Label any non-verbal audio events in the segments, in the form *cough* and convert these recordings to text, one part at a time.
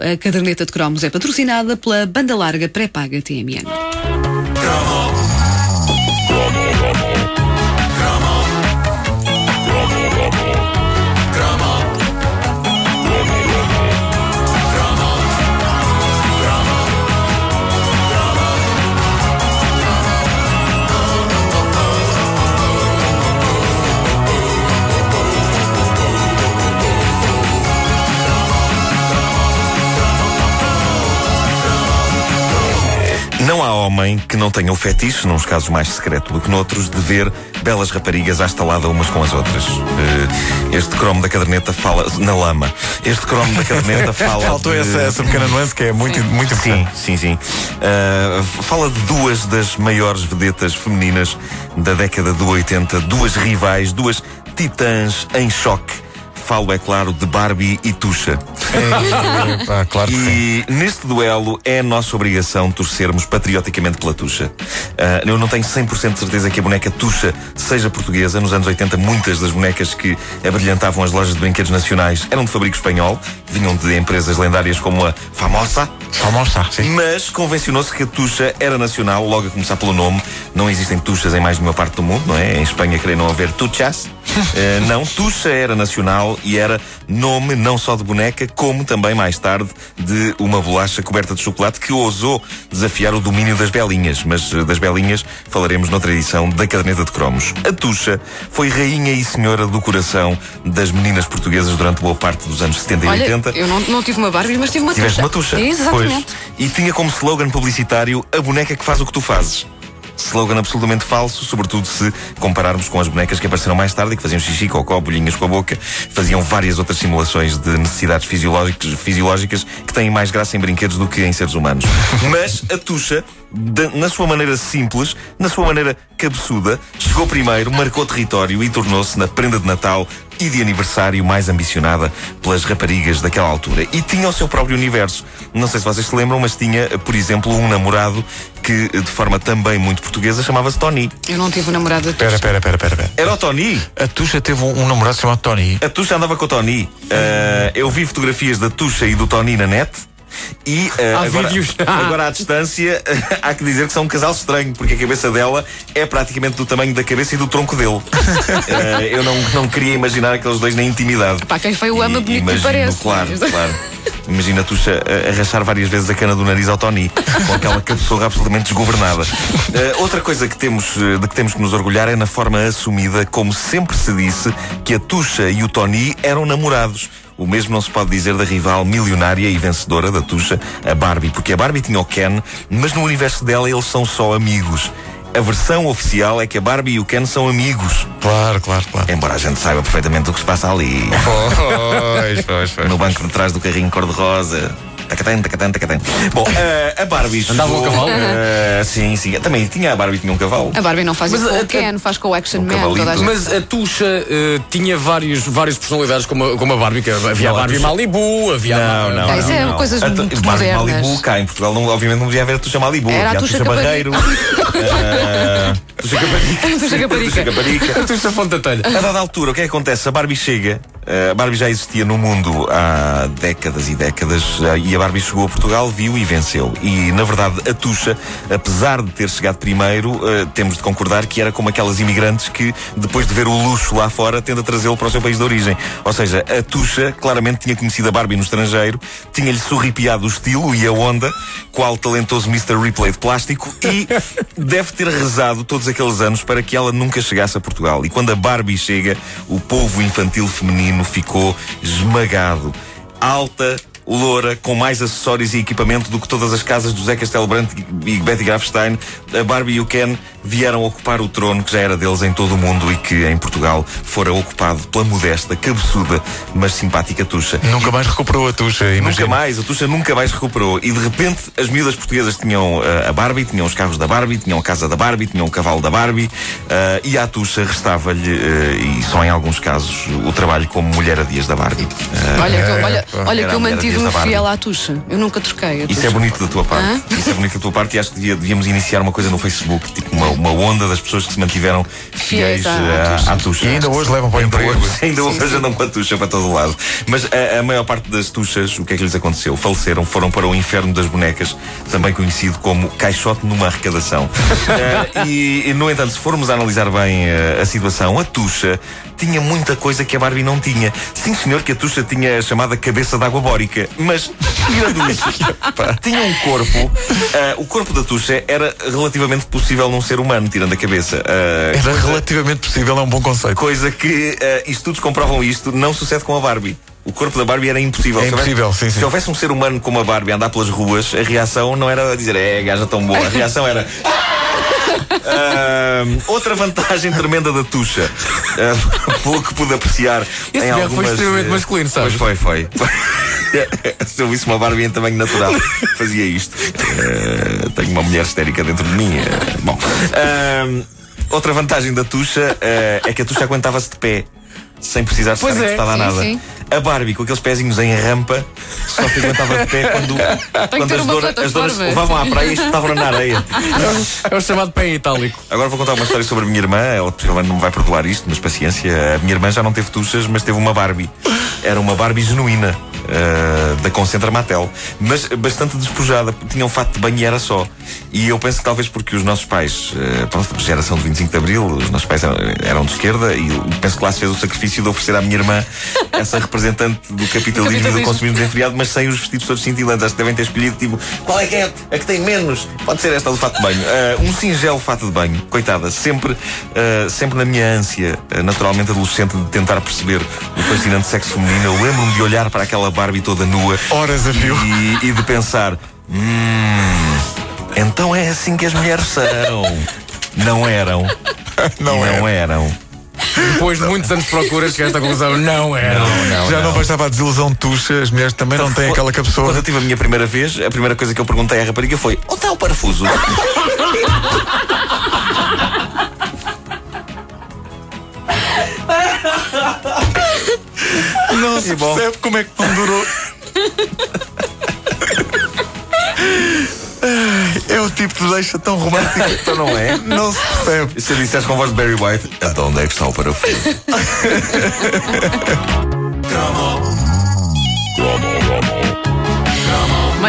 A caderneta de cromos é patrocinada pela banda larga pré-paga TMN. Há homem que não tenha o fetiche, nos casos mais secreto do que noutros, de ver belas raparigas à estalada umas com as outras. Uh, este cromo da caderneta fala. na lama. Este cromo da caderneta *laughs* fala. Faltou de... essa, essa pequena nuance que é muito, muito Sim, importante. sim, sim. Uh, fala de duas das maiores vedetas femininas da década do 80, duas rivais, duas titãs em choque. Falo, é claro, de Barbie e Tuxa. É, pá, claro. E neste duelo é nossa obrigação torcermos patrioticamente pela Tuxa. Ah, eu não tenho 100% de certeza que a boneca Tuxa seja portuguesa. Nos anos 80, muitas das bonecas que abrilhantavam as lojas de brinquedos nacionais eram de fabrico espanhol, vinham de empresas lendárias como a Famosa. Famosa, sim. Mas convencionou-se que a Tuxa era nacional, logo a começar pelo nome. Não existem Tuxas em mais nenhuma parte do mundo, não é? Em Espanha creio não haver Tuchas. *laughs* Eh, não, Tuxa era nacional e era nome não só de boneca, como também mais tarde de uma bolacha coberta de chocolate que ousou desafiar o domínio das belinhas. Mas eh, das belinhas falaremos noutra edição da caderneta de cromos. A Tuxa foi rainha e senhora do coração das meninas portuguesas durante boa parte dos anos 70 e Olha, 80. eu não, não tive uma Barbie, mas tive uma Tiveste tucha. uma tucha. Exatamente. Pois. E tinha como slogan publicitário a boneca que faz o que tu fazes. Slogan absolutamente falso, sobretudo se compararmos com as bonecas que apareceram mais tarde e que faziam xixi, cocó, bolhinhas com a boca, faziam várias outras simulações de necessidades fisiológicas, que têm mais graça em brinquedos do que em seres humanos. *laughs* Mas a Tuxa, na sua maneira simples, na sua maneira cabeçuda, chegou primeiro, marcou território e tornou-se na prenda de Natal e de aniversário mais ambicionada pelas raparigas daquela altura. E tinha o seu próprio universo. Não sei se vocês se lembram, mas tinha, por exemplo, um namorado que, de forma também muito portuguesa, chamava-se Tony. Eu não tive um namorado de Espera, espera, espera, espera, espera. Era o Tony. A Tuxa teve um, um namorado chamado Tony. A Tuxa andava com o Tony. Ah, eu vi fotografias da Tuxa e do Tony na net. E ah, Há agora, vídeos. *laughs* agora à distância *laughs* há que dizer que são um casal estranho, porque a cabeça dela é praticamente do tamanho da cabeça e do tronco dele. Ah, *laughs* eu não, não queria imaginar aqueles dois na intimidade. Pá, quem feio ama, E- bonito imagino, parece. Claro, claro. Imagina a Tuxa a, a rachar várias vezes a cana do nariz ao Tony, *laughs* com aquela cabeçorra absolutamente desgovernada. Eh, outra coisa que temos, eh, de que temos que nos orgulhar é na forma assumida, como sempre se disse, que a Tuxa e o Tony eram namorados. O mesmo não se pode dizer da rival milionária e vencedora da Tuxa, a Barbie, porque a Barbie tinha o Ken, mas no universo dela eles são só amigos. A versão oficial é que a Barbie e o Ken são amigos, Claro, claro, claro. embora a gente saiba perfeitamente o que se passa ali. Pois, pois, pois. no banco de trás do carrinho cor-de-rosa. Tacatã, tacatã, tacatã. Bom, eh, a Barbie Andava um cavalo? Eh, sim, sim. Também tinha a Barbie, tinha um cavalo. A Barbie não faz Mas isso com a- o Ken, faz com o Action um Man. Toda a Mas a Tuxa eh, tinha vários, várias personalidades, como a, como a Barbie. Que havia Não, a a Barbie Tuxa- Malibu, havia a Não, não, Ah, não. isso é não. coisas A muito Barbie modernas. Malibu, cá em Portugal, não, obviamente não devia haver a Tuxa Malibu. Era a havia Tuxa Tuxa. Barreiro. *laughs* eh, Tuxa Caparica. *laughs* Tuxa Caparica. Tuxa. A Telha. A dada altura, o que é que acontece? A Barbie chega. Eh, A Barbie já existia no mundo há décadas e décadas eh, e a Barbie chegou a Portugal, viu e venceu. E, na verdade, a Tuxa, apesar de ter chegado primeiro, eh, temos de concordar que era como aquelas imigrantes que, depois de ver o luxo lá fora, tenta trazê-lo para o seu país de origem. Ou seja, a Tuxa claramente tinha conhecido a Barbie no estrangeiro, tinha-lhe sorripiado o estilo e a onda, qual talentoso Mr. Ripley de plástico, e *laughs* deve ter rezado todos aqueles anos para que ela nunca chegasse a Portugal. E quando a Barbie chega, o povo infantil feminino ficou esmagado. Alta, loura, com mais acessórios e equipamento do que todas as casas do Zé Castelo Branco e Betty Grafstein, a Barbie e o Ken vieram ocupar o trono que já era deles em todo o mundo e que em Portugal fora ocupado pela modesta, cabeçuda, mas simpática Tuxa. Nunca mais recuperou a Tuxa, Nunca imagina. mais, a Tuxa nunca mais recuperou. E de repente as miúdas portuguesas tinham eh, a Barbie, tinham os carros da Barbie, tinham a casa da Barbie, tinham o cavalo da Barbie eh, e à Tuxa restava-lhe, eh, e só em alguns casos, o trabalho como mulher a dias da Barbie. Eh, Olha, que, eu- olha, É, olha que eu a mulher mantive Barbie. fiel à tucha. Eu nunca troquei. a Isso é bonito da tua parte. Hã? Isso é bonito da tua parte e acho que devia- devíamos iniciar uma coisa no Facebook, tipo uma, uma onda das pessoas que se mantiveram fiéis Fiéis à- à, à tucha. à tucha. E ainda hoje levam para o Ainda emprego. hoje, *laughs* ainda hoje andam com a tucha para todo lado. Mas a, a maior parte das tuchas, o que é que lhes aconteceu? Faleceram, foram para o inferno das bonecas, também conhecido como caixote numa arrecadação. *laughs* Eh, e, e, no entanto, se formos a analisar bem eh, a situação, a tucha tinha muita coisa que a Barbie não tinha. Sim, senhor, que a tucha tinha a chamada cabeça de água mas tirando isso, *laughs* tinha um corpo. eh, o corpo da tucha era relativamente possível num ser humano, tirando a cabeça. Eh, Era relativamente possível, é um bom conceito. Coisa que eh, estudos comprovam isto, não sucede com a Barbie. O corpo da Barbie era impossível. É Se houvesse- impossível, sim, sim. Se houvesse um ser humano como a Barbie a andar pelas ruas, a reação não era dizer é, gaja tão boa. A *laughs* reação era. Ah, outra vantagem tremenda da Tuxa, ah, pelo que pude apreciar Esse em berro foi algumas. extremamente masculino, sabes? Pois foi, foi. *laughs* Se eu visse uma Barbie em tamanho natural, fazia isto. Eh, tenho uma mulher histérica dentro de mim. eh, bom. Ah, outra vantagem da Tuxa eh, é que a Tuxa aguentava-se de pé. Sem precisar estar é, encostada a nada. sim. A Barbie, com aqueles pezinhos em rampa, só se aguentava de pé quando, quando as, uma dora- as douras plataforma. levavam à praia e estavam na areia. É o chamado pé em itálico. Agora vou contar uma história sobre a minha irmã. Ela possivelmente não me vai perdoar isto, mas paciência. A minha irmã já não teve tuchas, mas teve uma Barbie. Era uma Barbie genuína. Ah, da Concentra Matel, mas bastante despojada, tinha um fato de banho e era só. E eu penso que talvez porque os nossos pais, ah, pronto, geração de 25 de Abril, os nossos pais eram, eram de esquerda e penso que lá se fez o sacrifício de oferecer à minha irmã essa representante do capitalismo e do consumismo desenfreado, mas sem os vestidos todos cintilantes. Acho que devem ter escolhido tipo, qual é que é? A que tem menos? Pode ser esta do fato de banho. Ah, um singelo fato de banho, coitada, sempre, ah, sempre na minha ânsia, naturalmente adolescente, de tentar perceber o fascinante sexo feminino. Eu lembro-me de olhar para aquela Barbie toda nua Horas a fio. e, e de pensar: hum, então é assim que as mulheres são. Não eram. *laughs* Não não eram. Depois de muitos anos de procura, cheguei a esta conclusão. Não era. Já não bastava a desilusão de tuxa, as mulheres também não têm aquela Quando cabeçoura. eu tive a minha primeira vez, a primeira coisa que eu perguntei à rapariga foi: onde está o parafuso? *laughs* Não se percebe como é que não durou. É o tipo de deixa tão romântico. então não é? Não se percebe. E se dissesse com a voz de Barry White, então onde é que está o parafuso? *laughs*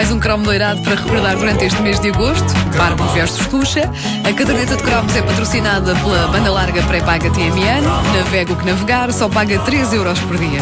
Mais um cromo doirado para recordar durante este mês de agosto. Barbie versus Tuxa. A caderneta de cromos é patrocinada pela banda larga pré-paga TMN. Navega o que navegar, só paga 3 euros por dia.